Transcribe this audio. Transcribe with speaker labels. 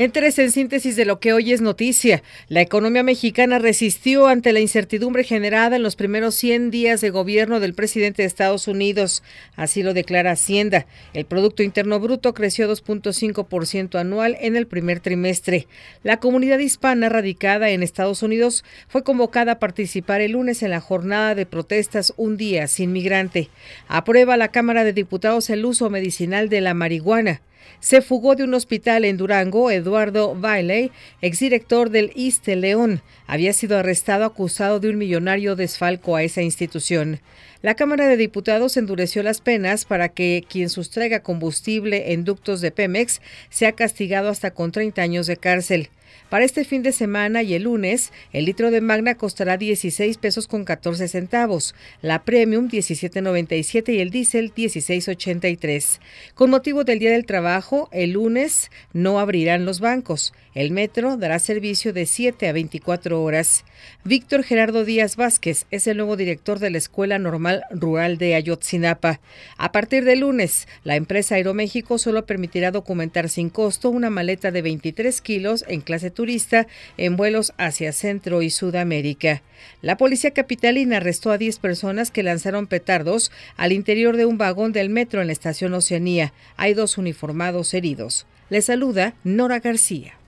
Speaker 1: Entres en síntesis de lo que hoy es noticia. La economía mexicana resistió ante la incertidumbre generada en los primeros 100 días de gobierno del presidente de Estados Unidos. Así lo declara Hacienda. El Producto Interno Bruto creció 2.5% anual en el primer trimestre. La comunidad hispana radicada en Estados Unidos fue convocada a participar el lunes en la jornada de protestas Un Día Sin Migrante. Aprueba la Cámara de Diputados el uso medicinal de la marihuana. Se fugó de un hospital en Durango Eduardo Bailey, exdirector del ISTE León. Había sido arrestado acusado de un millonario desfalco a esa institución. La Cámara de Diputados endureció las penas para que quien sustraiga combustible en ductos de Pemex sea castigado hasta con 30 años de cárcel. Para este fin de semana y el lunes, el litro de Magna costará 16 pesos con 14 centavos, la Premium 17.97 y el diésel 16.83. Con motivo del Día del Trabajo, el lunes no abrirán los bancos. El metro dará servicio de 7 a 24 horas. Víctor Gerardo Díaz Vázquez es el nuevo director de la Escuela Normal Rural de Ayotzinapa. A partir de lunes, la empresa Aeroméxico solo permitirá documentar sin costo una maleta de 23 kilos en clase turista en vuelos hacia Centro y Sudamérica. La policía capitalina arrestó a 10 personas que lanzaron petardos al interior de un vagón del metro en la estación Oceanía. Hay dos uniformados heridos. Le saluda Nora García.